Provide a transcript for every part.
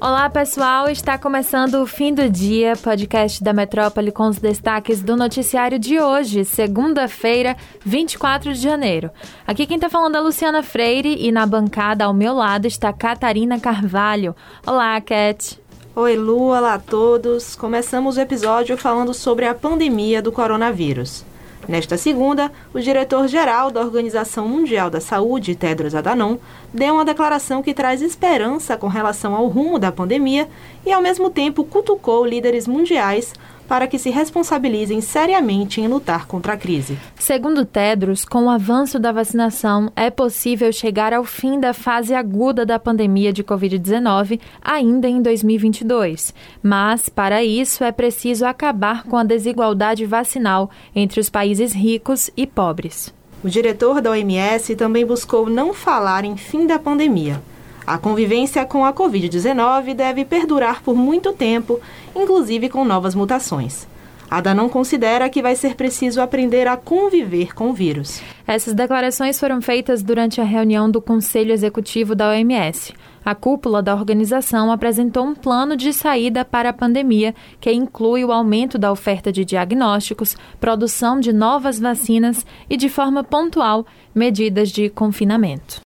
Olá, pessoal. Está começando o Fim do Dia, podcast da Metrópole com os destaques do noticiário de hoje, segunda-feira, 24 de janeiro. Aqui quem está falando é Luciana Freire e na bancada ao meu lado está Catarina Carvalho. Olá, Cat. Oi, Lu. Olá a todos. Começamos o episódio falando sobre a pandemia do coronavírus. Nesta segunda, o diretor-geral da Organização Mundial da Saúde, Tedros Adhanom, deu uma declaração que traz esperança com relação ao rumo da pandemia e, ao mesmo tempo, cutucou líderes mundiais para que se responsabilizem seriamente em lutar contra a crise. Segundo Tedros, com o avanço da vacinação, é possível chegar ao fim da fase aguda da pandemia de Covid-19 ainda em 2022. Mas, para isso, é preciso acabar com a desigualdade vacinal entre os países ricos e pobres. O diretor da OMS também buscou não falar em fim da pandemia a convivência com a Covid-19 deve perdurar por muito tempo, inclusive com novas mutações. Ada não considera que vai ser preciso aprender a conviver com o vírus. Essas declarações foram feitas durante a reunião do Conselho Executivo da OMS. A cúpula da organização apresentou um plano de saída para a pandemia, que inclui o aumento da oferta de diagnósticos, produção de novas vacinas e, de forma pontual, medidas de confinamento.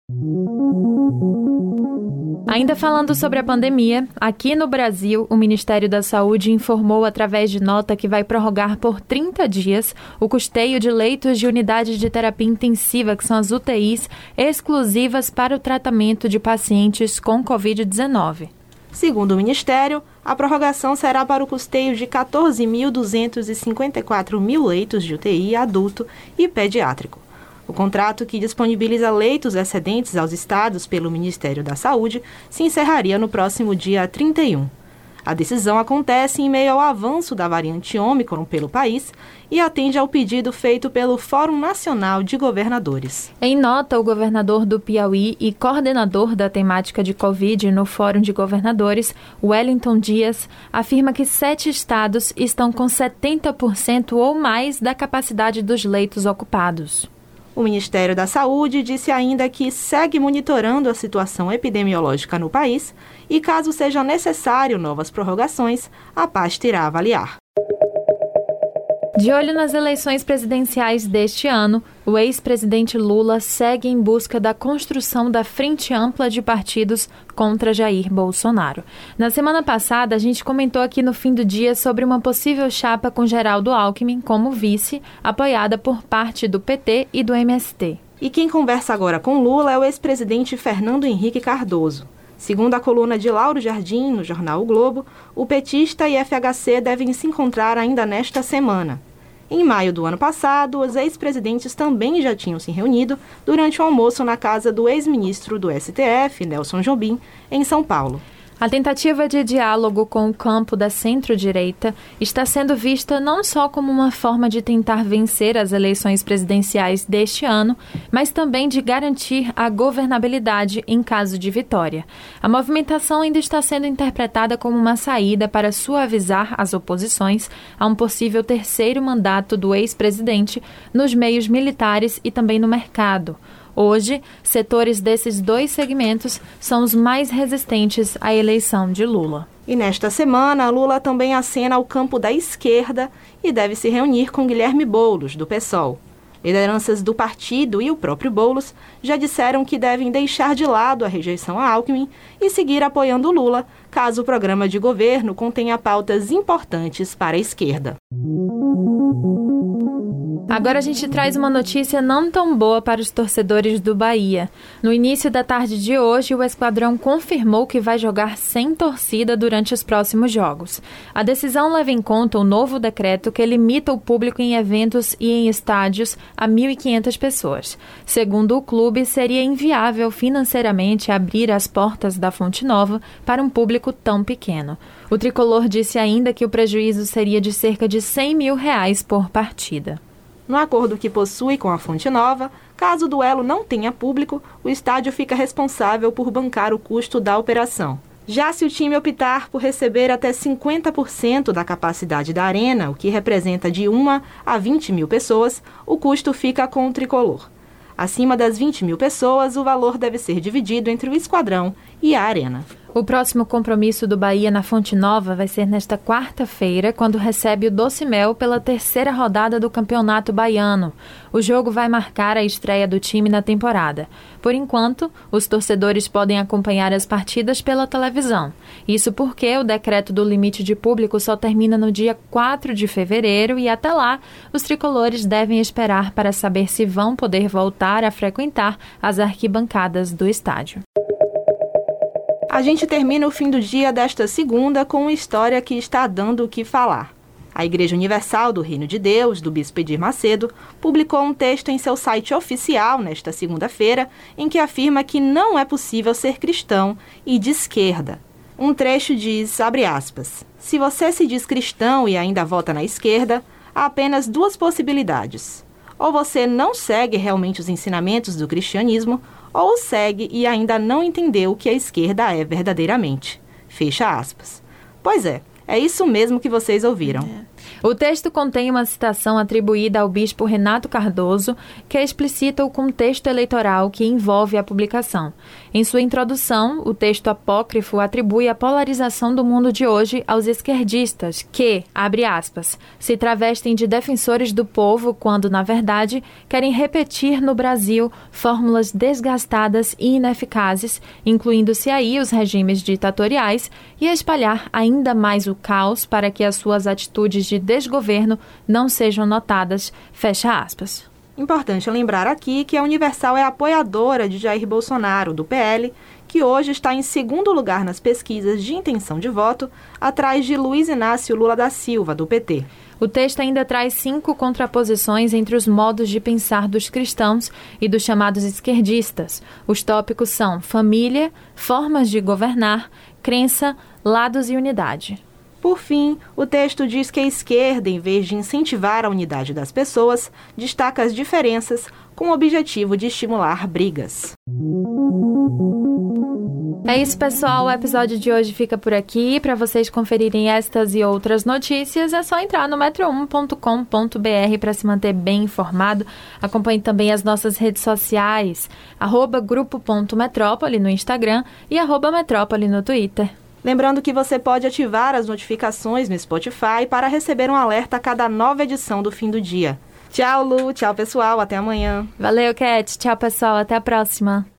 Ainda falando sobre a pandemia, aqui no Brasil, o Ministério da Saúde informou através de nota que vai prorrogar por 30 dias o custeio de leitos de unidades de terapia intensiva, que são as UTIs, exclusivas para o tratamento de pacientes com Covid-19. Segundo o Ministério, a prorrogação será para o custeio de 14.254 mil leitos de UTI adulto e pediátrico. O contrato, que disponibiliza leitos excedentes aos estados pelo Ministério da Saúde, se encerraria no próximo dia 31. A decisão acontece em meio ao avanço da variante Ômicron pelo país e atende ao pedido feito pelo Fórum Nacional de Governadores. Em nota, o governador do Piauí e coordenador da temática de Covid no Fórum de Governadores, Wellington Dias, afirma que sete estados estão com 70% ou mais da capacidade dos leitos ocupados. O Ministério da Saúde disse ainda que segue monitorando a situação epidemiológica no país e, caso seja necessário novas prorrogações, a pasta irá avaliar. De olho nas eleições presidenciais deste ano, o ex-presidente Lula segue em busca da construção da frente ampla de partidos contra Jair Bolsonaro. Na semana passada, a gente comentou aqui no fim do dia sobre uma possível chapa com Geraldo Alckmin como vice, apoiada por parte do PT e do MST. E quem conversa agora com Lula é o ex-presidente Fernando Henrique Cardoso. Segundo a coluna de Lauro Jardim, no jornal O Globo, o petista e FHC devem se encontrar ainda nesta semana. Em maio do ano passado, os ex-presidentes também já tinham se reunido durante o um almoço na casa do ex-ministro do STF, Nelson Jobim, em São Paulo. A tentativa de diálogo com o campo da centro-direita está sendo vista não só como uma forma de tentar vencer as eleições presidenciais deste ano, mas também de garantir a governabilidade em caso de vitória. A movimentação ainda está sendo interpretada como uma saída para suavizar as oposições a um possível terceiro mandato do ex-presidente nos meios militares e também no mercado. Hoje, setores desses dois segmentos são os mais resistentes à eleição de Lula. E nesta semana, Lula também acena ao campo da esquerda e deve se reunir com Guilherme Boulos, do PSOL. Lideranças do partido e o próprio Boulos já disseram que devem deixar de lado a rejeição a Alckmin e seguir apoiando Lula, caso o programa de governo contenha pautas importantes para a esquerda. Agora a gente traz uma notícia não tão boa para os torcedores do Bahia. No início da tarde de hoje, o esquadrão confirmou que vai jogar sem torcida durante os próximos jogos. A decisão leva em conta o novo decreto que limita o público em eventos e em estádios a 1.500 pessoas. Segundo o clube, seria inviável financeiramente abrir as portas da Fonte Nova para um público tão pequeno. O tricolor disse ainda que o prejuízo seria de cerca de 100 mil reais por partida. No acordo que possui com a Fonte Nova, caso o duelo não tenha público, o estádio fica responsável por bancar o custo da operação. Já se o time optar por receber até 50% da capacidade da arena, o que representa de 1 a 20 mil pessoas, o custo fica com o tricolor. Acima das 20 mil pessoas, o valor deve ser dividido entre o esquadrão e a arena. O próximo compromisso do Bahia na Fonte Nova vai ser nesta quarta-feira, quando recebe o Doce Mel pela terceira rodada do Campeonato Baiano. O jogo vai marcar a estreia do time na temporada. Por enquanto, os torcedores podem acompanhar as partidas pela televisão. Isso porque o decreto do limite de público só termina no dia 4 de fevereiro e até lá, os tricolores devem esperar para saber se vão poder voltar a frequentar as arquibancadas do estádio. A gente termina o fim do dia desta segunda com uma história que está dando o que falar. A Igreja Universal do Reino de Deus, do Bispo Edir Macedo, publicou um texto em seu site oficial nesta segunda-feira em que afirma que não é possível ser cristão e de esquerda. Um trecho diz, abre aspas, se você se diz cristão e ainda vota na esquerda, há apenas duas possibilidades. Ou você não segue realmente os ensinamentos do cristianismo, ou segue e ainda não entendeu o que a esquerda é verdadeiramente. Fecha aspas. Pois é, é isso mesmo que vocês ouviram. É. O texto contém uma citação atribuída ao bispo Renato Cardoso, que explicita o contexto eleitoral que envolve a publicação. Em sua introdução, o texto apócrifo atribui a polarização do mundo de hoje aos esquerdistas, que, abre aspas, se travestem de defensores do povo quando, na verdade, querem repetir no Brasil fórmulas desgastadas e ineficazes, incluindo-se aí os regimes ditatoriais, e espalhar ainda mais o caos para que as suas atitudes de desgoverno não sejam notadas. Fecha aspas. Importante lembrar aqui que a Universal é apoiadora de Jair Bolsonaro, do PL, que hoje está em segundo lugar nas pesquisas de intenção de voto, atrás de Luiz Inácio Lula da Silva, do PT. O texto ainda traz cinco contraposições entre os modos de pensar dos cristãos e dos chamados esquerdistas. Os tópicos são família, formas de governar, crença, lados e unidade. Por fim, o texto diz que a esquerda, em vez de incentivar a unidade das pessoas, destaca as diferenças com o objetivo de estimular brigas. É isso, pessoal. O episódio de hoje fica por aqui. Para vocês conferirem estas e outras notícias, é só entrar no metro1.com.br para se manter bem informado. Acompanhe também as nossas redes sociais, grupo.metrópole no Instagram e arroba metrópole no Twitter. Lembrando que você pode ativar as notificações no Spotify para receber um alerta a cada nova edição do fim do dia. Tchau, Lu. Tchau, pessoal. Até amanhã. Valeu, Cat. Tchau, pessoal. Até a próxima.